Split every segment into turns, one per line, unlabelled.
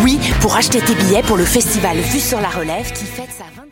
Oui, pour acheter tes billets pour le festival Vue sur la Relève qui fête sa 23...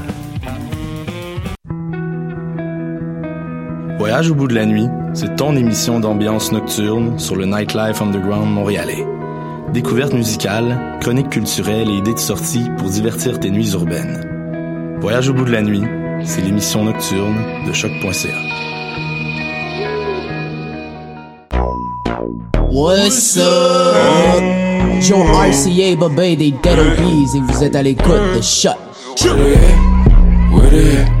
Voyage au bout de la nuit, c'est ton émission d'ambiance nocturne sur le Nightlife Underground montréalais. Découvertes musicales, chroniques culturelles et idées de sortie pour divertir tes nuits urbaines. Voyage au bout de la nuit, c'est l'émission nocturne de choc.ca.
What's up? Joe RCA, Bobé des Dead Obies et vous êtes à l'écoute de Shot.
What it?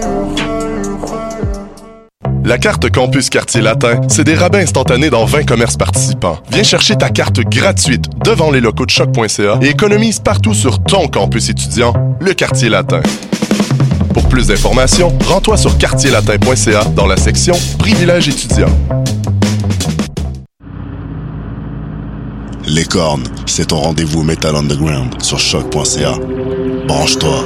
La carte Campus Quartier Latin, c'est des rabais instantanés dans 20 commerces participants. Viens chercher ta carte gratuite devant les locaux de choc.ca et économise partout sur ton campus étudiant, le Quartier Latin. Pour plus d'informations, rends-toi sur quartierlatin.ca dans la section Privilèges étudiants.
Les cornes, c'est ton rendez-vous Metal Underground sur choc.ca. Branche-toi.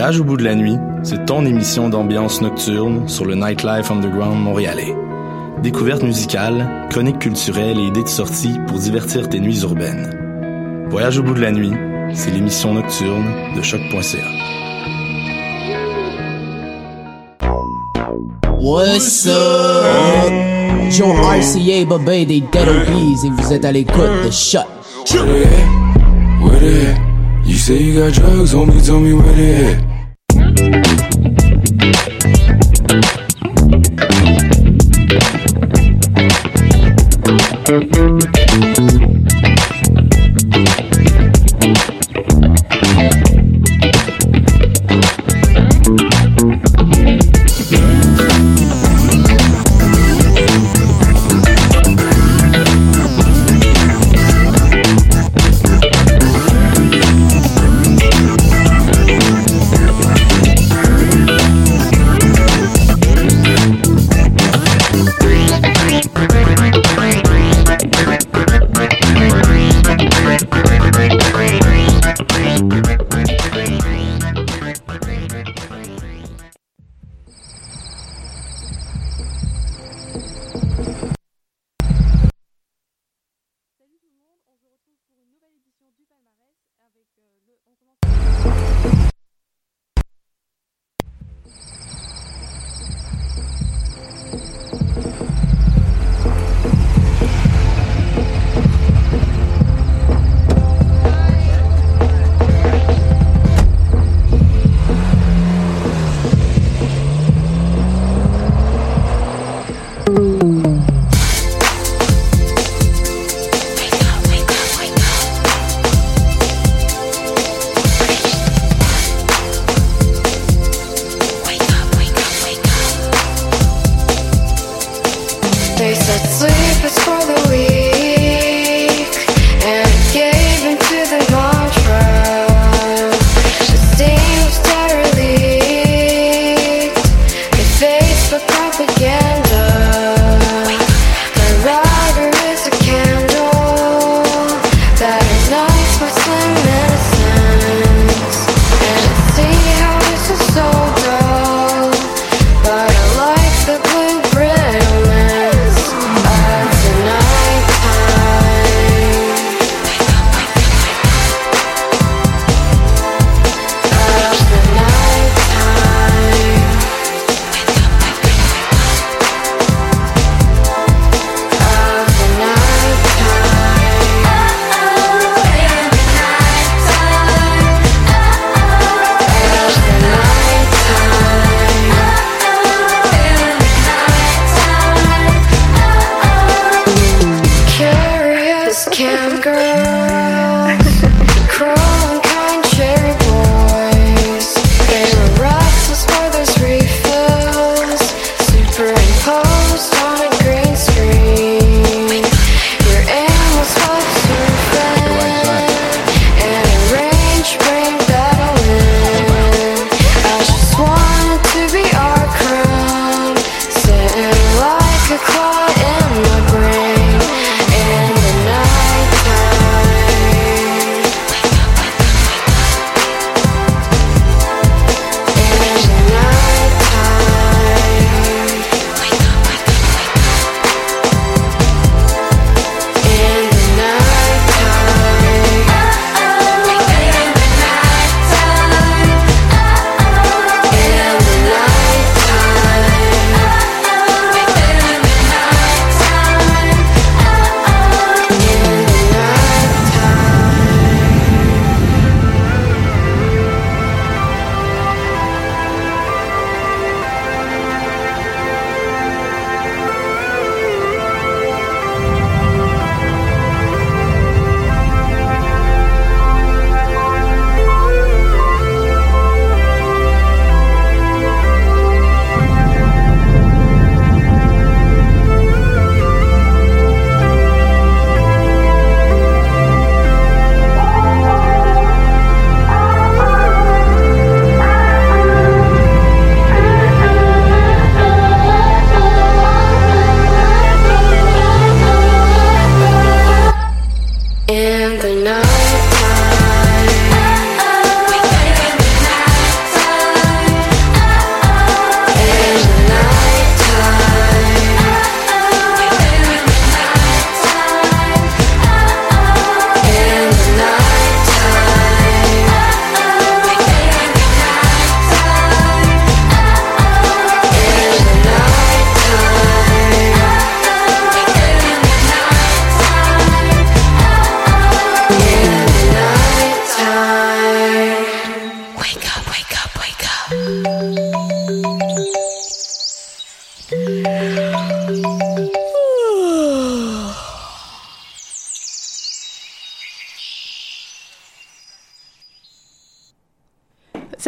Voyage au bout de la nuit, c'est ton émission d'ambiance nocturne sur le Nightlife Underground montréalais. Découvertes musicales, chroniques culturelles et idées de sortie pour divertir tes nuits urbaines. Voyage au bout de la nuit, c'est l'émission nocturne de choc.ca.
What's up? Joe RCA, Bobé des Dead Obies et vous êtes à l'écoute de Shot.
What it? What it? You say you got drugs, homie, tell me what it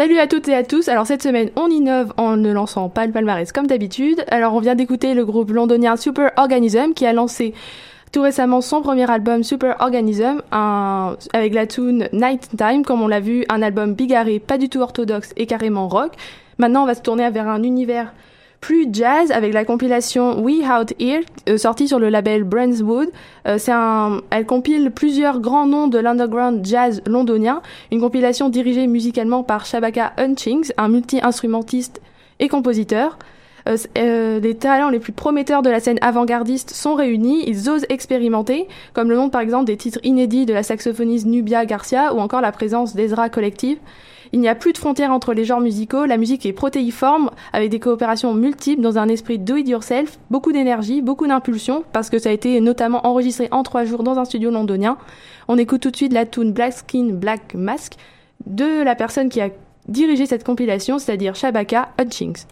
Salut à toutes et à tous. Alors cette semaine, on innove en ne lançant pas le palmarès comme d'habitude. Alors on vient d'écouter le groupe londonien Super Organism qui a lancé tout récemment son premier album Super Organism avec la tune Night Time comme on l'a vu, un album bigarré, pas du tout orthodoxe et carrément rock. Maintenant, on va se tourner vers un univers plus jazz avec la compilation We Out Here euh, sortie sur le label Brandswood. Euh, c'est un, elle compile plusieurs grands noms de l'underground jazz londonien. Une compilation dirigée musicalement par Shabaka Hutchings, un multi-instrumentiste et compositeur. Euh, les talents les plus prometteurs de la scène avant-gardiste sont réunis, ils osent expérimenter, comme le nom par exemple des titres inédits de la saxophoniste Nubia Garcia ou encore la présence d'Ezra Collective. Il n'y a plus de frontières entre les genres musicaux, la musique est protéiforme, avec des coopérations multiples dans un esprit do-it-yourself, beaucoup d'énergie, beaucoup d'impulsion, parce que ça a été notamment enregistré en trois jours dans un studio londonien. On écoute tout de suite la tune Black Skin, Black Mask de la personne qui a dirigé cette compilation, c'est-à-dire Shabaka Hutchings.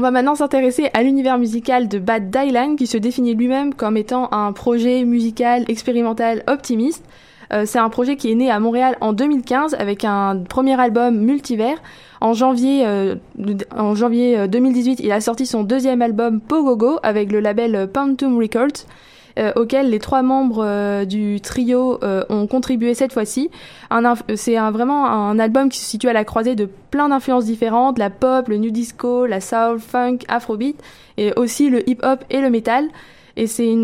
On va maintenant s'intéresser à l'univers musical de Bad Dylan qui se définit lui-même comme étant un projet musical expérimental optimiste. Euh, c'est un projet qui est né à Montréal en 2015 avec un premier album Multivers. En janvier, euh, en janvier 2018, il a sorti son deuxième album Pogogo avec le label Pantum Records. Euh, auquel les trois membres euh, du trio euh, ont contribué cette fois-ci. C'est vraiment un album qui se situe à la croisée de plein d'influences différentes, la pop, le new disco, la soul, funk, afrobeat, et aussi le hip-hop et le metal. Et c'est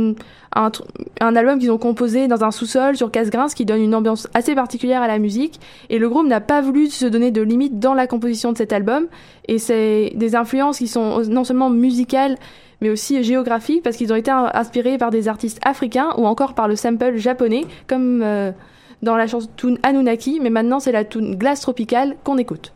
un, album qu'ils ont composé dans un sous-sol sur casse-grains, ce qui donne une ambiance assez particulière à la musique. Et le groupe n'a pas voulu se donner de limites dans la composition de cet album. Et c'est des influences qui sont non seulement musicales, mais aussi géographiques, parce qu'ils ont été inspirés par des artistes africains ou encore par le sample japonais, comme euh, dans la chanson Anunnaki, mais maintenant c'est la tune Glace Tropicale qu'on écoute.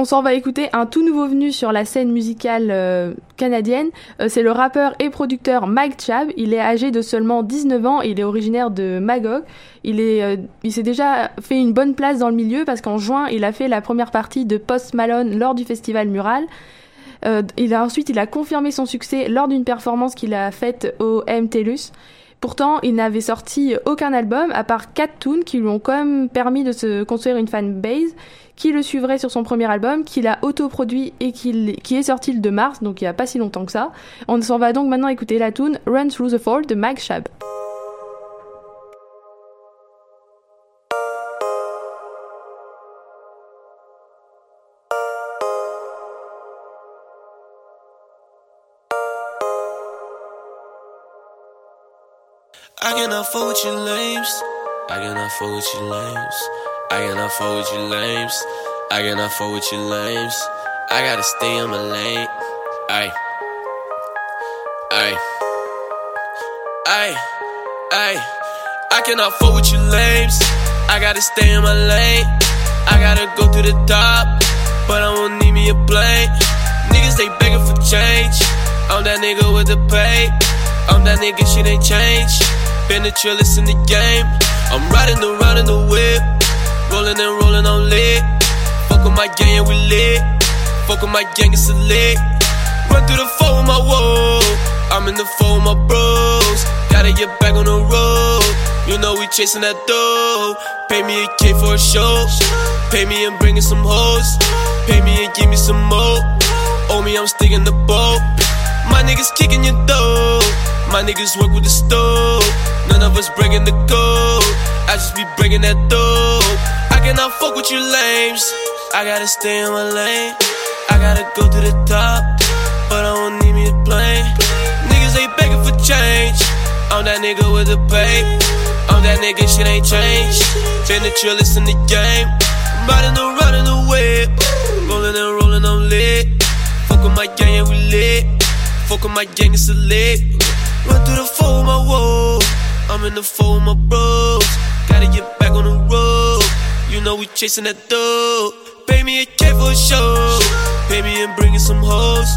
On s'en va écouter un tout nouveau venu sur la scène musicale euh, canadienne. Euh, c'est le rappeur et producteur Mike Chab. Il est âgé de seulement 19 ans et il est originaire de Magog. Euh, il s'est déjà fait une bonne place dans le milieu parce qu'en juin, il a fait la première partie de Post Malone lors du festival Mural. ensuite, il a confirmé son succès lors d'une performance qu'il a faite au MTLUS. Pourtant, il n'avait sorti aucun album à part quatre tunes qui lui ont quand même permis de se construire une fanbase qui le suivrait sur son premier album, qu'il a autoproduit et qui est sorti le 2 mars, donc il n'y a pas si longtemps que ça. On s'en va donc maintenant écouter la tune Run Through the Fall de Mike Shab.
I cannot fuck with you lames. I cannot fuck with you lames. I gotta stay in my lane. Ay. Ay. Ay. Ay. I cannot fuck with you lames. I gotta stay in my lane. I gotta go to the top. But I won't need me a plane. Niggas, they begging for change. I'm that nigga with the pay. I'm that nigga, shit ain't changed. Been the trillest in the game. I'm riding around in the whip. Rolling and rolling on lit. Fuck with my gang and we lit. Fuck with my gang, it's a lit. Run through the phone, my whoa. I'm in the phone, my bros. Gotta get back on the road. You know we chasing that dough. Pay me a K for a show. Pay me and bring in some hoes. Pay me and give me some more. Owe me, I'm sticking the boat. My niggas kicking your dough. My niggas work with the stove. None of us breaking the code. I just be breaking that dough. I cannot fuck with you lames. I gotta stay in my lane. I gotta go to the top, but I don't need me a plane. Niggas ain't begging for change. I'm that nigga with the pay. I'm that nigga, shit ain't changed. Been the trillest in the game. Riding around in the whip. Rolling and rolling, I'm lit. Fuck with my gang, yeah, we lit. Fuck with my gang, it's a lit. Run through the my whoa. I'm in the with my bros. Gotta get back on the road. You know we chasing that dough. Pay me a K for a show. Pay me and bringin' some hoes.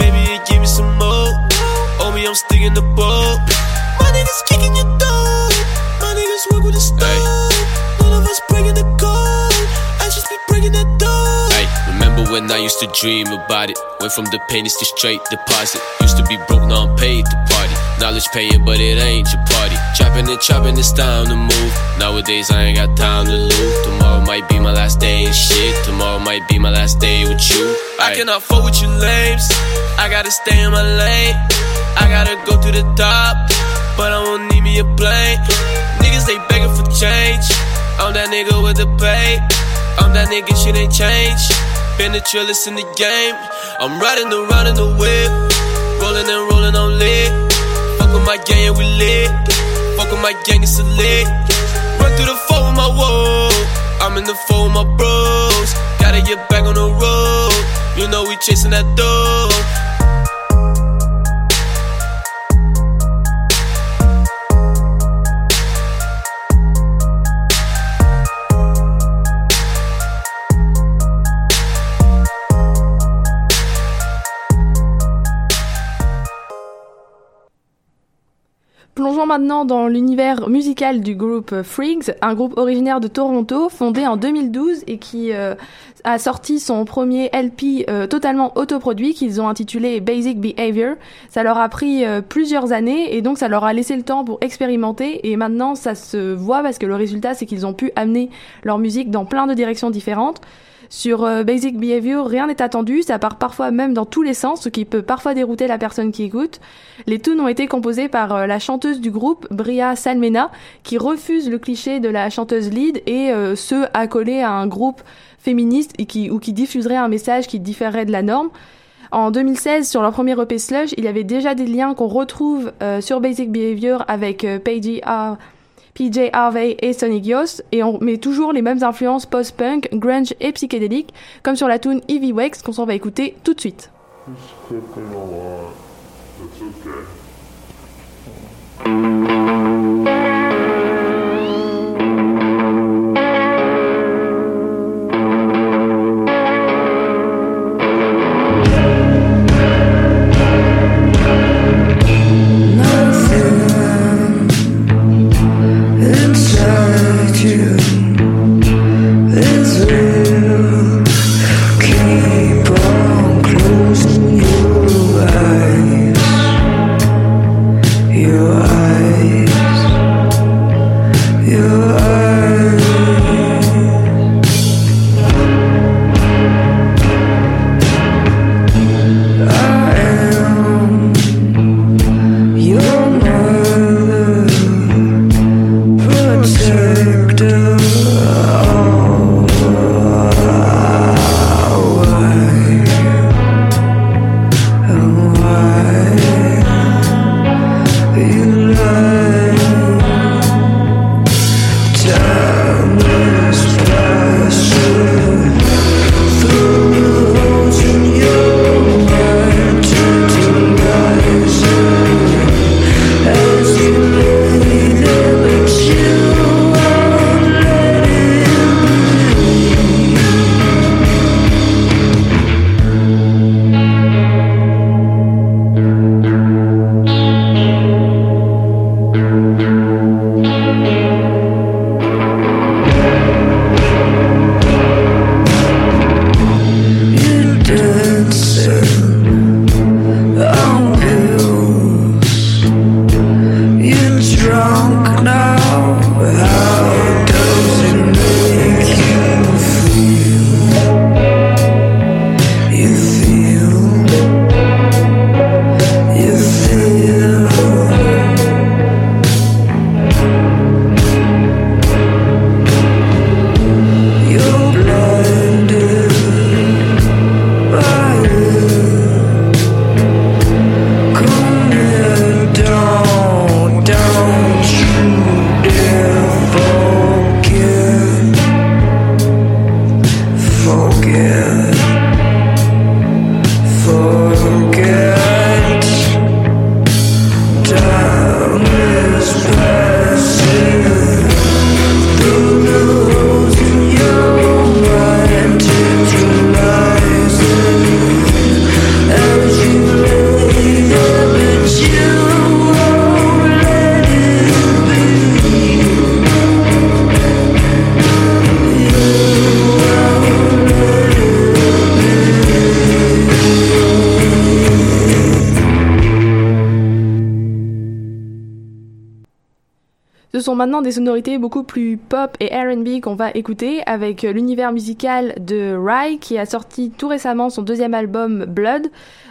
Pay me and give me some more. Owe me, I'm sticking the boat. My niggas kicking your door. My niggas work with. None of us breaking the code. I just be breaking that door.
Hey, remember when I used to dream about it? Went from the pennies to straight deposit. Used to be broke, now I'm paid to party. Knowledge paying, but it ain't your party. Chopping and chopping, it's time to move. Nowadays, I ain't got time to lose. Tomorrow might be my last day and shit. Tomorrow might be my last day with you.
I cannot fuck with you lames. I gotta stay in my lane. I gotta go to the top, but I won't need me a plane. Niggas, they begging for change. I'm that nigga with the pay. I'm that nigga, shit ain't changed. Been the trillest in the game. I'm riding around in the whip. Rolling and rolling on lit. My gang, yeah, we lit. Fuck with my gang, it's a lit. Run through the four with my whoa. I'm in the four with my bros. Gotta get back on the road. You know we chasing that dough.
Maintenant dans l'univers musical du groupe Freaks, un groupe originaire de Toronto, fondé en 2012 et qui euh, a sorti son premier LP euh, totalement autoproduit qu'ils ont intitulé Basic Behavior. Ça leur a pris euh, plusieurs années et donc ça leur a laissé le temps pour expérimenter et maintenant ça se voit parce que le résultat c'est qu'ils ont pu amener leur musique dans plein de directions différentes. Sur euh, Basic Behavior, rien n'est attendu, ça part parfois même dans tous les sens, ce qui peut parfois dérouter la personne qui écoute. Les tunes ont été composées par euh, la chanteuse du groupe, Bria Salmena, qui refuse le cliché de la chanteuse lead et euh, ce accolé à un groupe féministe ou qui diffuserait un message qui différerait de la norme. En 2016, sur leur premier EP Slush, il y avait déjà des liens qu'on retrouve euh, sur Basic Behavior avec Paige R. PJ Harvey et Sonic Youth, et on met toujours les mêmes influences post-punk, grunge et psychédéliques, comme sur la tune Evie Wax qu'on s'en va écouter tout de suite.
Maintenant des sonorités beaucoup plus pop et R&B qu'on va écouter avec l'univers musical de Rye qui a sorti tout récemment son deuxième album Blood.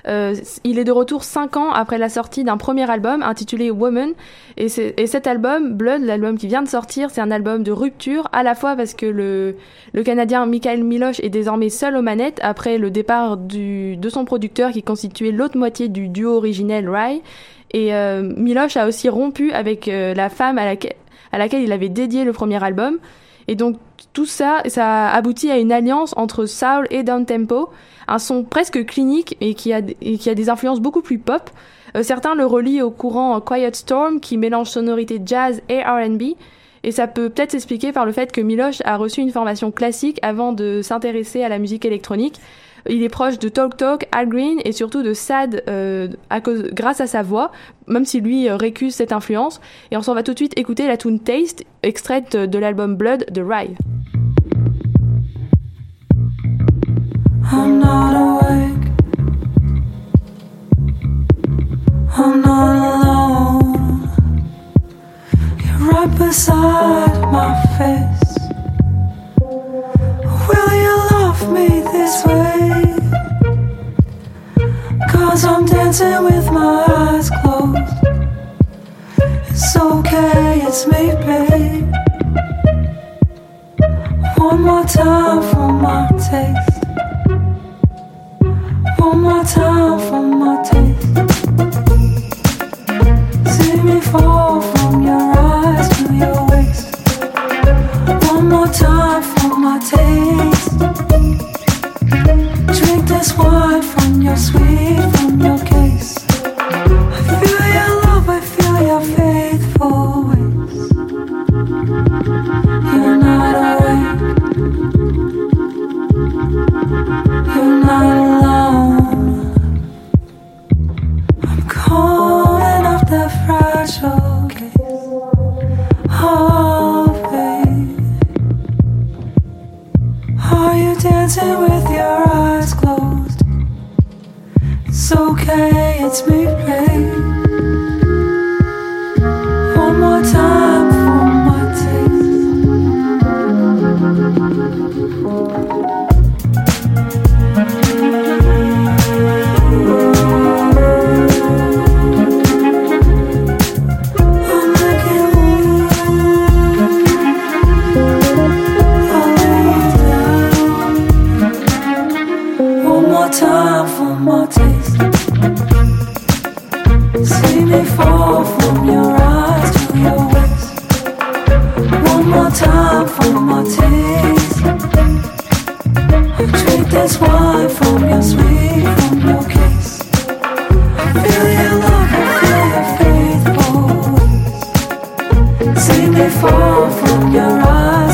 Euh, il est de retour cinq ans après la sortie d'un premier album intitulé Woman et, et cet album Blood, l'album qui vient de sortir, c'est un album de rupture à la fois parce que le, le Canadien Michael Miloche est désormais seul aux manettes après le départ de son producteur qui constituait l'autre moitié du duo originel Rye et euh, Miloche a aussi rompu avec euh, la femme à laquelle, à laquelle il avait dédié le premier album. Et donc tout ça, ça aboutit à une alliance entre soul et down tempo, un son presque clinique et qui a, qui a des influences beaucoup plus pop. Euh, certains le relient au courant Quiet Storm qui mélange sonorité jazz et R&B. Et ça peut peut-être s'expliquer par le fait que Miloche a reçu une formation classique avant de s'intéresser à la musique électronique. Il est proche de Talk Talk, Al Green et surtout de Sad euh, grâce à sa voix, même si lui euh, récuse cette influence. Et on s'en va tout de suite écouter la tune Taste, extraite de l'album Blood de Rye. I'm not alone. You're beside my face. Will you love me this way? Dancing with my eyes closed. It's okay, it's me, babe. See me fall from your eyes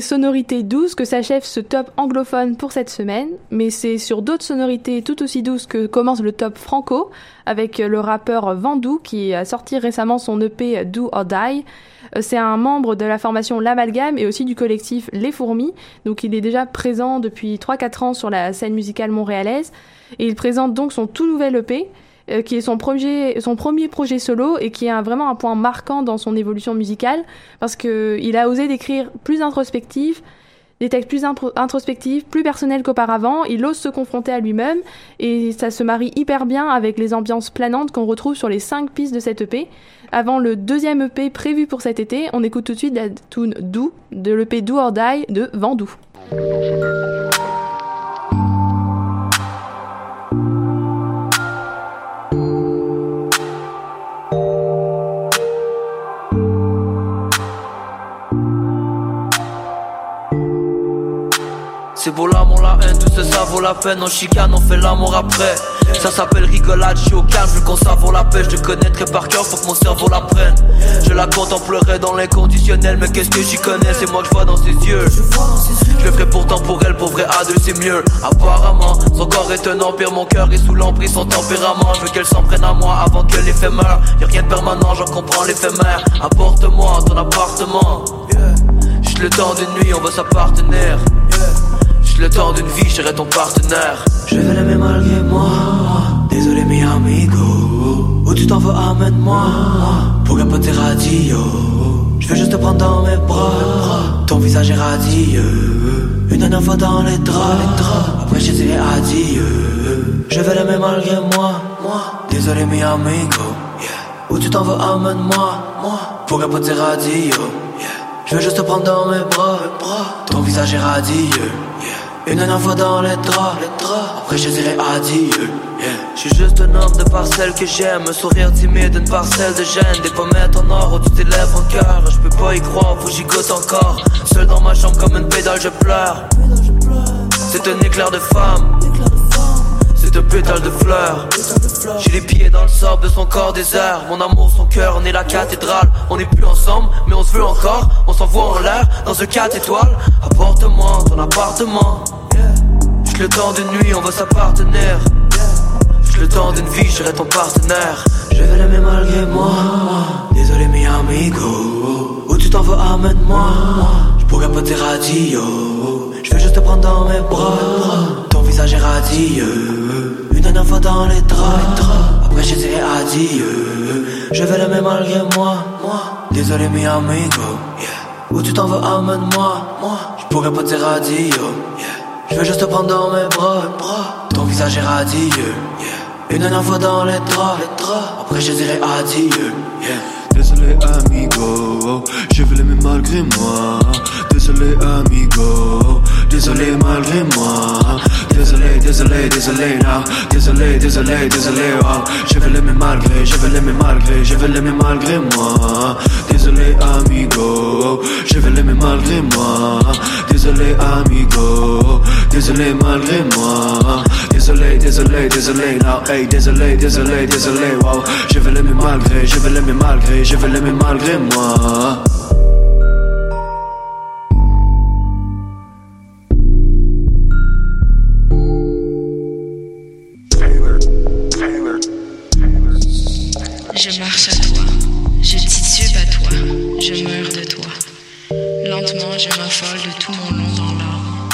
sonorités douces que s'achève ce top anglophone pour cette semaine, mais c'est sur d'autres sonorités tout aussi douces que commence le top franco, avec le rappeur Vandou qui a sorti récemment son EP Do or Die. Euh, C'est un membre de la formation L'Amalgame et aussi du collectif Les Fourmis, donc il est déjà présent depuis 3-4 ans sur la scène musicale montréalaise, et il présente donc son tout nouvel EP, euh, qui est son premier, son premier projet solo et qui est vraiment un point marquant dans son évolution musicale parce que il a osé d'écrire plus introspectif, des textes plus introspectifs, plus personnels qu'auparavant. Il ose se confronter à lui-même et ça se marie hyper bien avec les ambiances planantes qu'on retrouve sur les cinq pistes de cet EP. Avant le deuxième EP prévu pour cet été, on écoute tout de suite la tune Do de l'EP Do or Die de Vandou.
C'est beau l'amour, la haine, tout ça, ça vaut la peine. On chicane, on fait l'amour après. Ça s'appelle rigolade, je suis au calme, vu qu'on savoure la paix. Je te connaîtrais par cœur, faut que mon cerveau la prenne. Je la contemplerai dans l'inconditionnel, mais qu'est-ce que j'y connais? C'est moi que je vois dans ses yeux. Je le ferai pourtant pour elle, pour vrai à deux, c'est mieux. Apparemment, son corps est un empire, mon cœur est sous l'emprise, son tempérament. Je veux qu'elle s'en prenne à moi avant que l'effet meure. Y'a rien de permanent, j'en comprends l'éphémère. Apporte-moi ton appartement. Juste le temps d'une nuit, on va s'appartenir. Le temps d'une vie, je ton partenaire. Je vais l'aimer malgré moi. Désolé, mi amigo. Où tu t'en veux, amène-moi. Pour capoter radio. Je veux juste te prendre dans mes bras. Ton visage est radieux. Une dernière fois dans les draps. Après, je dirai adieu. Je vais l'aimer malgré moi. Désolé, mi amigo. Où tu t'en veux, amène-moi. Pour capoter radio. Je veux juste te prendre dans mes bras. Ton visage est radieux. Une dernière fois dans les draps. Après je dirai adieu. Je suis juste un homme de parcelle que j'aime. Un sourire timide, une parcelle de gêne. Des pommettes en or où tu t'élèves en cœur. Je peux pas y croire, faut goûte encore. Seul dans ma chambre comme une pédale, je pleure. C'est un éclair de femme. C'est un pétale de fleurs. J'ai les pieds dans le sable de son corps désert. Mon amour, son cœur, on est la cathédrale. On n'est plus ensemble, mais on se veut encore. On s'envoie en l'air dans un 4 étoiles. Apporte-moi ton appartement. Le temps d'une nuit, on va s'appartenir. Juste le temps d'une vie, je serai ton partenaire. Je vais l'aimer malgré moi. Désolé, mi amigo. Où tu t'en veux, amène-moi. Je pourrais pas te radio. Je veux juste te prendre dans mes bras. Ton visage est radieux. Une dernière fois dans les draps. Après, je dirai adieu. Je vais l'aimer malgré moi. Désolé, mi amigo. Où tu t'en veux, amène-moi. Je pourrais pas te radio. Je veux juste te prendre dans mes bras. Ton visage est radieux. Une dernière fois dans les draps. Après, je dirai adieu.
Désolé amigo, je veux l'aimer malgré moi. Désolé amigo, désolé malgré moi. Désolé, désolé, désolé là. Désolé, désolé, désolé. oh. Je veux l'aimer malgré, je veux l'aimer malgré, je veux l'aimer malgré moi. Désolé amigo, je veux l'aimer malgré moi. Désolé amigo, désolé malgré moi. Désolé, désolé, désolé là. Hey, désolé, désolé, désolé. Wow. Je veux l'aimer malgré, je veux l'aimer malgré, je veux l'aimer malgré moi.
Je marche à toi, je titube à toi, je meurs de toi. lentement, je m'affole de tout mon long dans l'arbre.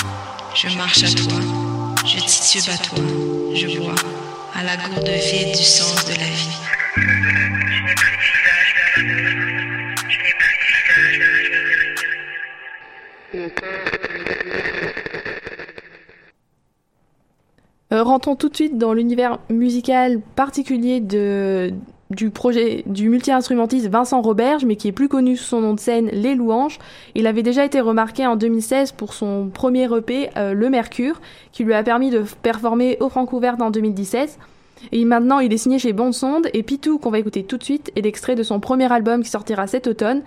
Je marche à toi, je titube à toi, je vois à la gourde vide du sens de la vie.
Euh, rentrons tout de suite dans l'univers musical particulier de, du projet du multi-instrumentiste Vincent Roberge, mais qui est plus connu sous son nom de scène Les Louanges. Il avait déjà été remarqué en 2016 pour son premier EP, euh, Le Mercure, qui lui a permis de performer au Francouverte en 2017. Et maintenant, il est signé chez Bond Sonde, et Pitou, qu'on va écouter tout de suite, est l'extrait de son premier album qui sortira cet automne.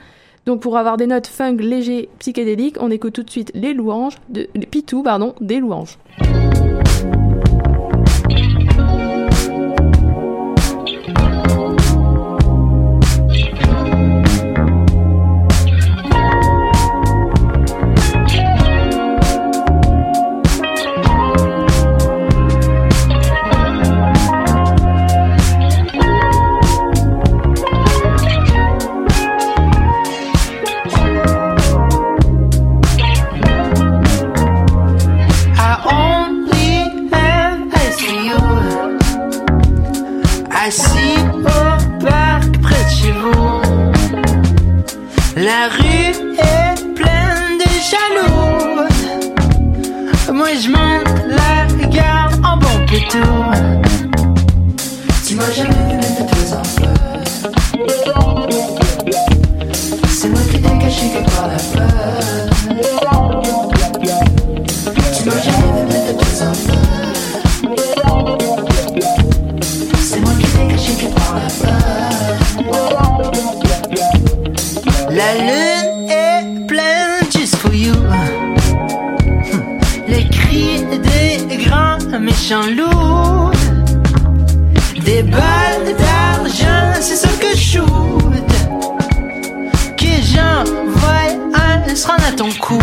Donc pour avoir des notes funk légers, psychédéliques, on écoute tout de suite Les Louanges, de, Pitou, pardon, des Louanges.
La lune est pleine just for you. Des balles d'argent, c'est ce que je shoot. Que j'envoie un se à ton cou.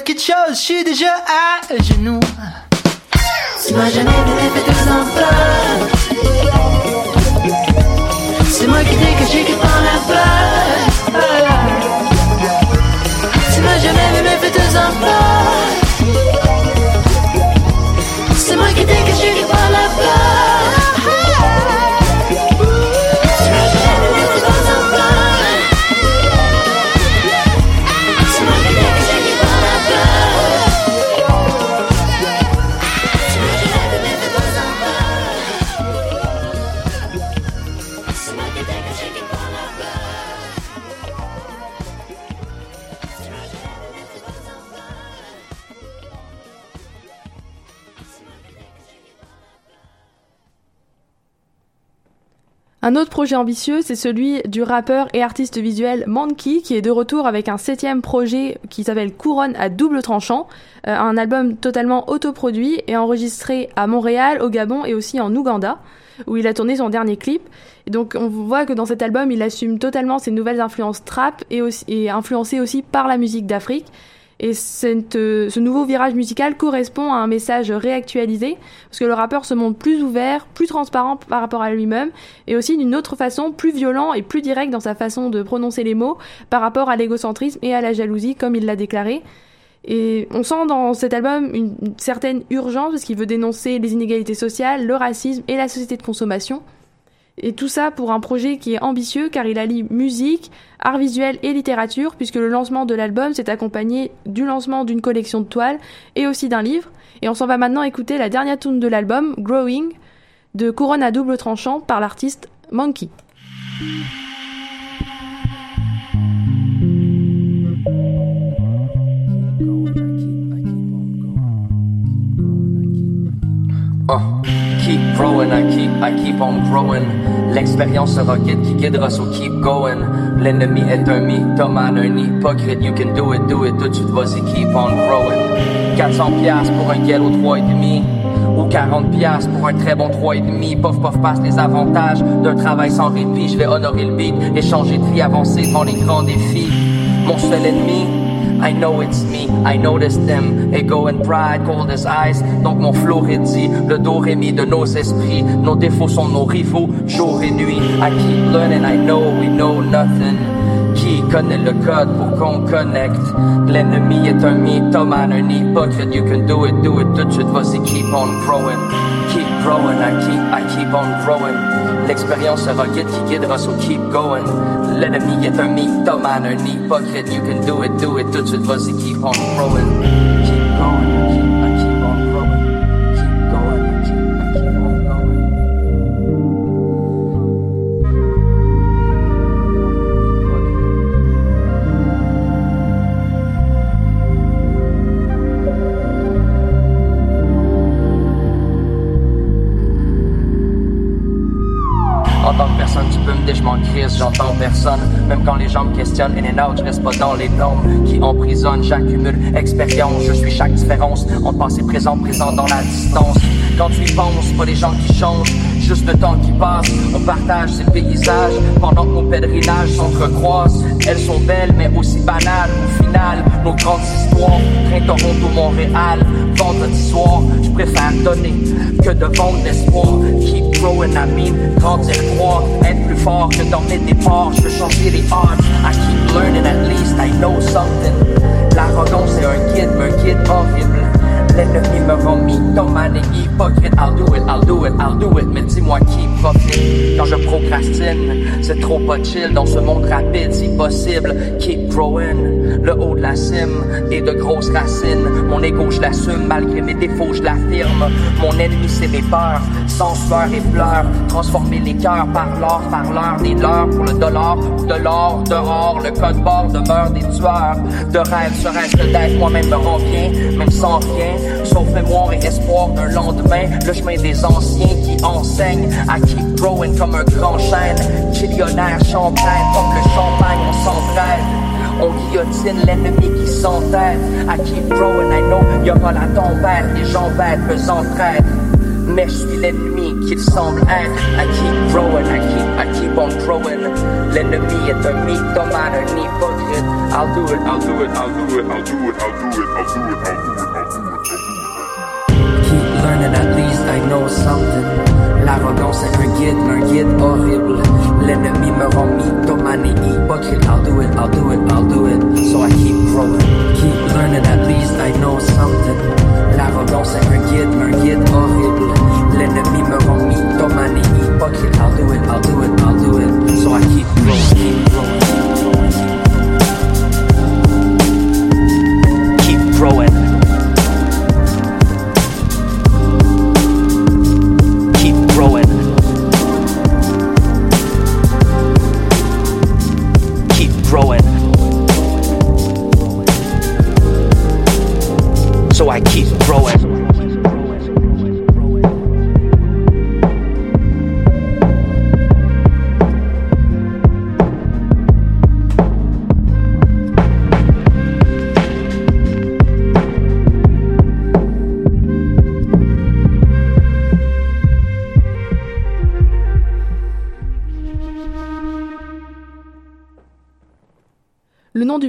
Couette, quelque chose? Je suis déjà à genoux. Tu m'as jamais vu
Un autre projet ambitieux, c'est celui du rappeur et artiste visuel Monkey, qui est de retour avec un septième projet qui s'appelle Couronne à double tranchant, euh, un album totalement autoproduit et enregistré à Montréal, au Gabon et aussi en Ouganda, où il a tourné son dernier clip. Et donc on voit que dans cet album, il assume totalement ses nouvelles influences trap et, aussi, et influencé aussi par la musique d'Afrique. Et euh, ce nouveau virage musical correspond à un message réactualisé, parce que le rappeur se montre plus ouvert, plus transparent par rapport à lui-même, et aussi d'une autre façon, plus violent et plus direct dans sa façon de prononcer les mots par rapport à l'égocentrisme et à la jalousie, comme il l'a déclaré. Et on sent dans cet album une certaine urgence, parce qu'il veut dénoncer les inégalités sociales, le racisme et la société de consommation. Et tout ça pour un projet qui est ambitieux car il allie musique, art visuel et littérature puisque le lancement de l'album s'est accompagné du lancement d'une collection de toiles et aussi d'un livre. Et on s'en va maintenant écouter la dernière tune de l'album, Growing, de couronne à double tranchant par l'artiste Monkey.
Keep growing, I keep, I keep on growing. L'expérience guide qui guidera, so keep going. L'ennemi est un mythomane, un hypocrite. You can do it, do it, tout de suite, vas-y, keep on growing. 400 piastres pour un galop 3,5 ou 40 piastres pour un très bon 3,5. Pof, pof, passe les avantages d'un travail sans répit. Je vais honorer le beat, échanger de vie, avancer devant les grands défis. Mon seul ennemi, I know it's me, I notice them, ego and pride, cold as ice. Donc mon flow dit le dos rémi de nos esprits. Nos défauts sont nos rivaux, jour et nuit. I keep learning, I know we know nothing. Qui connaît le code pour qu'on connecte? L'ennemi est un mythomane, un hypocrite. You can do it, do it, tout de suite, vas-y, keep on growing. Keep growing, I keep, I keep on growing. L'expérience sera guide qui guidera, so keep going. L'ennemi est un mythomane, un hypocrite. You can do it, do it, tout de suite, vas-y, keep on growing. Questionnent, in and out, je reste pas dans les normes qui emprisonnent. J'accumule expérience, je suis chaque différence. En passé, présent, présent dans la distance. Quand tu y penses, pas les gens qui changent, juste le temps qui passe. On partage ces paysages pendant que nos pèlerinages s'entrecroisent. Elles sont belles, mais aussi banales. Au final, nos grandes histoires, train Toronto, Montréal, vendredi soir, je préfère donner que de vendre l'espoir. Keep growing, I mean, grandir, croire, être plus fort que dans mes départs. Je veux changer les odds. I keep learning, at least I know something. L'arrogance est un guide, un guide horrible. L'ennemi me rend mythomane et hypocrite. I'll do it, I'll do it, I'll do it. Mais dis-moi qui profite quand je procrastine. C'est trop pas chill dans ce monde rapide, si possible. Keep growing, le haut de la cime et de grosses racines. Mon ego, je l'assume, malgré mes défauts, je l'affirme. Mon ennemi, c'est mes peurs, sans sueur et pleurs. Transformer les cœurs par l'or, par l'heure des leurs pour le dollar de l'or dehors. Le code bord demeure des tueurs. De rêve, serait-ce que d'être moi-même me rend bien, même sans rien. Sauf mémoire et espoir d'un lendemain. Le chemin des anciens qui enseignent à keep growing comme un grand chêne. Millionnaire champagne, comme le champagne, on s'entraide. On guillotine l'ennemi qui s'entête. I keep growing, I know, y aura la tempête. Les gens bêtes me. Mais je suis l'ennemi qu'il semble. I keep growing, I keep, I keep on growing. L'ennemi est un mythomane, un hypocrite. I'll do it, I'll do it, I'll do it, I'll do it, I'll do it, I'll do it, I'll do it, Keep learning, at least I know something. L'arrogance est un guide, un guide horrible. L'ennemi me rend mythomane et hypocrite. I'll do it, I'll do it, I'll do it. So I keep growing. Keep learning, at least I know something. L'arrogance est un guide, un guide horrible. L'ennemi me rend mythomane et hypocrite. I'll do it, I'll do it, I'll do it. So I keep growing, keep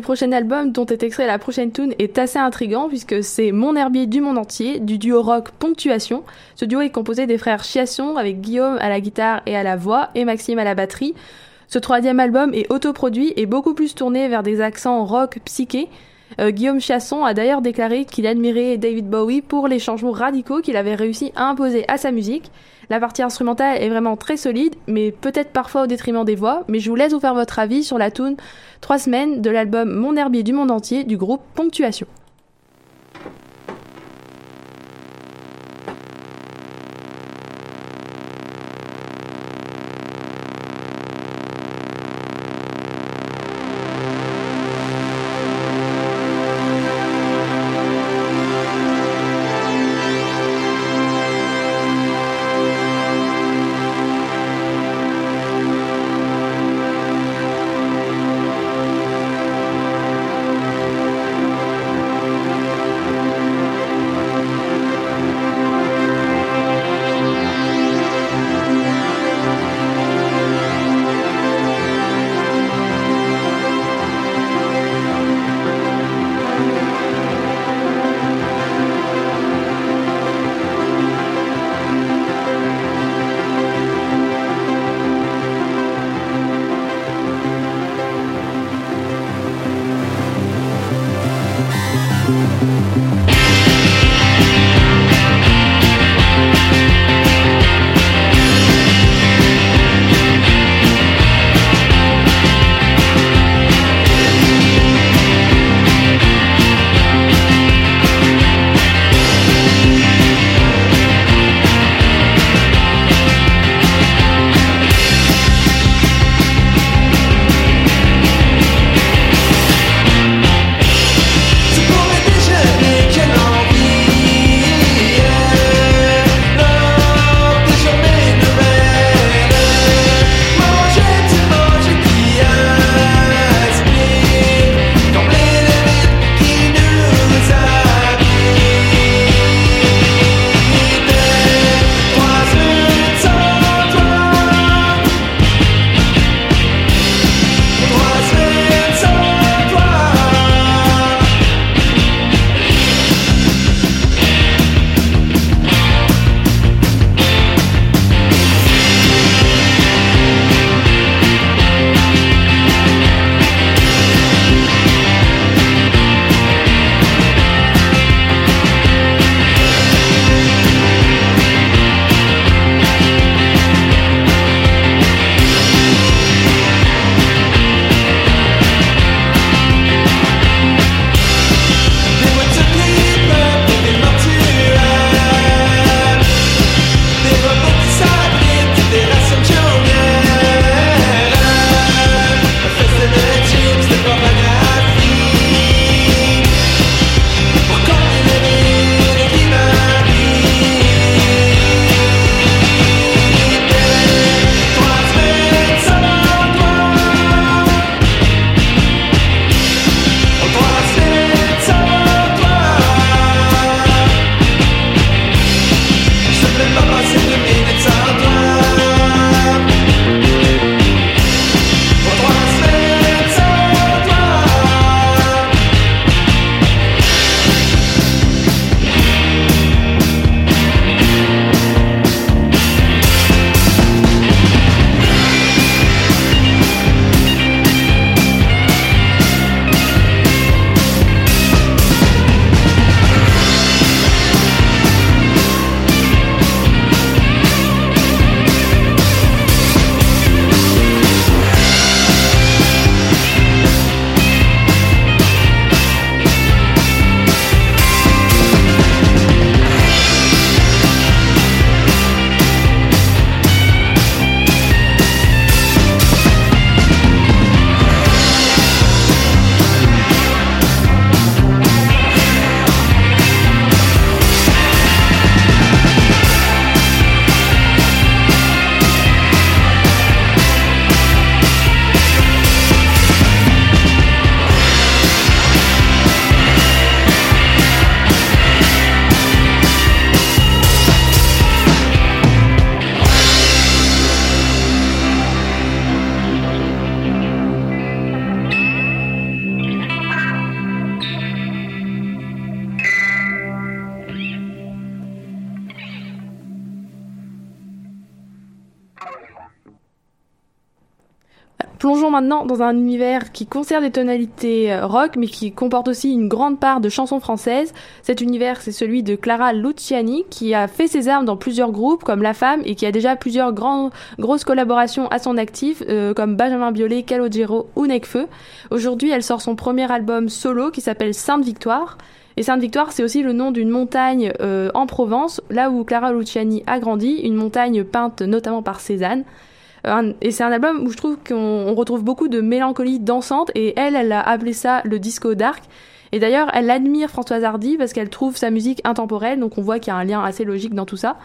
du prochain album dont est extrait la prochaine tune est assez intrigant puisque c'est Mon herbier du monde entier du duo rock Ponctuation. Ce duo est composé des frères Chiasson avec Guillaume à la guitare et à la voix et Maxime à la batterie. Ce troisième album est autoproduit et beaucoup plus tourné vers des accents rock psyché Euh, Guillaume Chasson a d'ailleurs déclaré qu'il admirait David Bowie pour les changements radicaux qu'il avait réussi à imposer à sa musique. La partie instrumentale est vraiment très solide, mais peut-être parfois au détriment des voix. Mais je vous laisse vous faire votre avis sur la tune 3 semaines de l'album Mon herbier du monde entier du groupe Ponctuation. Dans un univers qui conserve des tonalités euh, rock, mais qui comporte aussi une grande part de chansons françaises. Cet univers, c'est celui de Clara Luciani, qui a fait ses armes dans plusieurs groupes, comme La Femme, et qui a déjà plusieurs grandes, grosses collaborations à son actif, euh, comme Benjamin Biolay, Calogero ou Necfeu. Aujourd'hui, elle sort son premier album solo, qui s'appelle Sainte Victoire. Et Sainte-Victoire, c'est aussi le nom d'une montagne euh, en Provence, là où Clara Luciani a grandi, une montagne peinte notamment par Cézanne. Euh, et c'est un album où je trouve qu'on on retrouve beaucoup de mélancolie dansante, et elle, elle a appelé ça le disco dark. Et d'ailleurs, elle admire Françoise Hardy parce qu'elle trouve sa musique intemporelle, donc on voit qu'il y a un lien assez logique dans tout ça.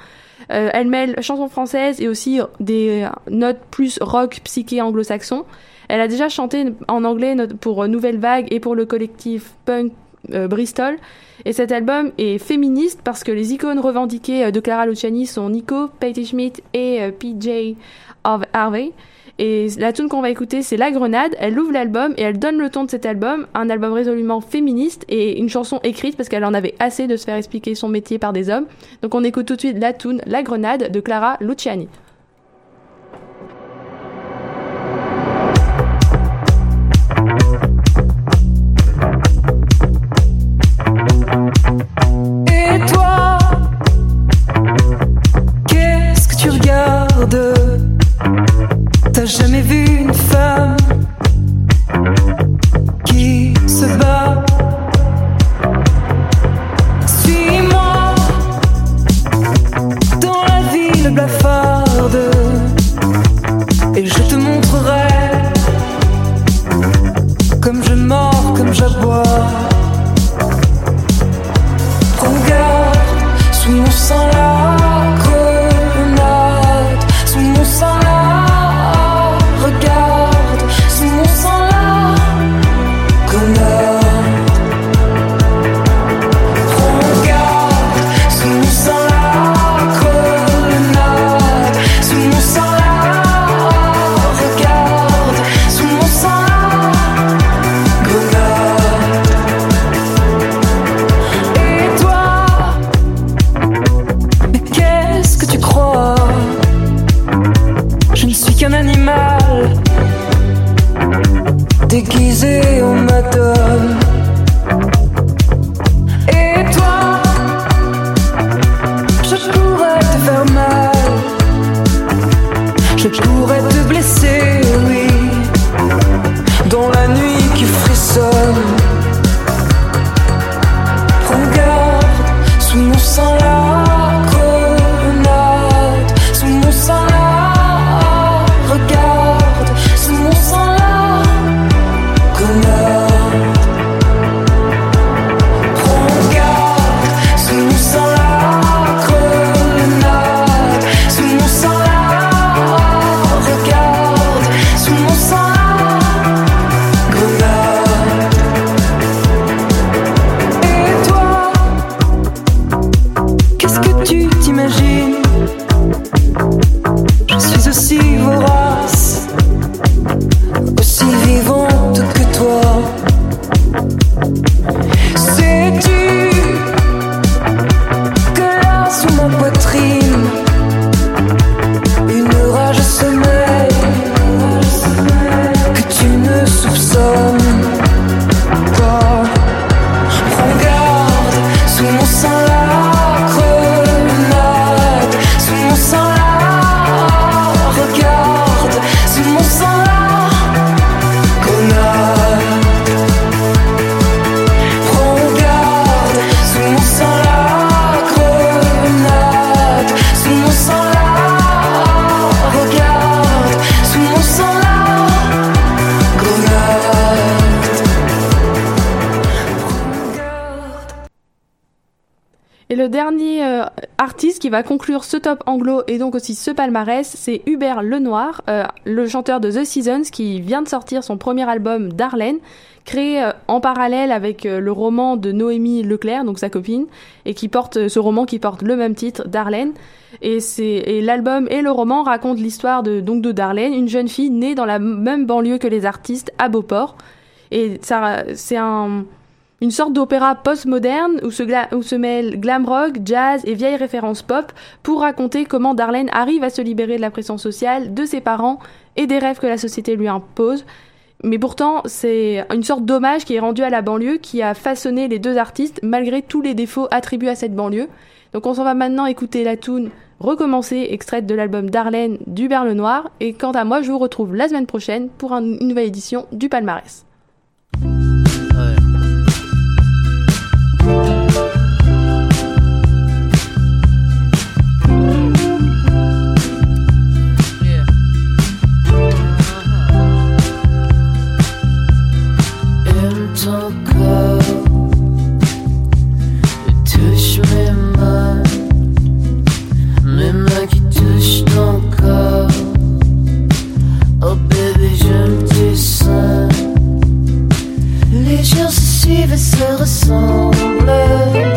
Euh, elle mêle chansons françaises et aussi des notes plus rock psyché anglo-saxon. Elle a déjà chanté en anglais pour Nouvelle Vague et pour le collectif punk euh, Bristol. Et cet album est féministe parce que les icônes revendiquées de Clara Luciani sont Nico, Patti Schmidt et PJ Harvey. Et la tune qu'on va écouter, c'est La Grenade. Elle ouvre l'album et elle donne le ton de cet album, un album résolument féministe et une chanson écrite parce qu'elle en avait assez de se faire expliquer son métier par des hommes. Donc on écoute tout de suite la tune La Grenade de Clara Luciani.
Jamais vu une femme qui se bat Suis-moi dans la ville blafarde et je te montrerai comme je mords, comme j'aboie. Et
le dernier euh, artiste qui va conclure ce top anglo et donc aussi ce palmarès, c'est Hubert Lenoir, euh, le chanteur de The Seasons qui vient de sortir son premier album Darlene, créé euh, en parallèle avec le roman de Noémie Leclerc, donc sa copine, et qui porte ce roman qui porte le même titre, Darlene. Et l'album et le roman racontent l'histoire de donc de Darlene, une jeune fille née dans la même banlieue que les artistes à Beauport. Et c'est un une sorte d'opéra post-moderne où se, mêlent glam rock, jazz et vieilles références pop pour raconter comment Darlene arrive à se libérer de la pression sociale, de ses parents et des rêves que la société lui impose. Mais pourtant, c'est une sorte d'hommage qui est rendu à la banlieue qui a façonné les deux artistes malgré tous les défauts attribués à cette banlieue. Donc on s'en va maintenant écouter la tune Recommencer, extraite de l'album Darlene du Berle Noir. Et quant à moi, je vous retrouve la semaine prochaine pour un- une nouvelle édition du palmarès.
Touche mes mains, mes
mains
qui touchent nos corps. Oh, bébé, je
me
descends.
Les
gens se se ressemblent.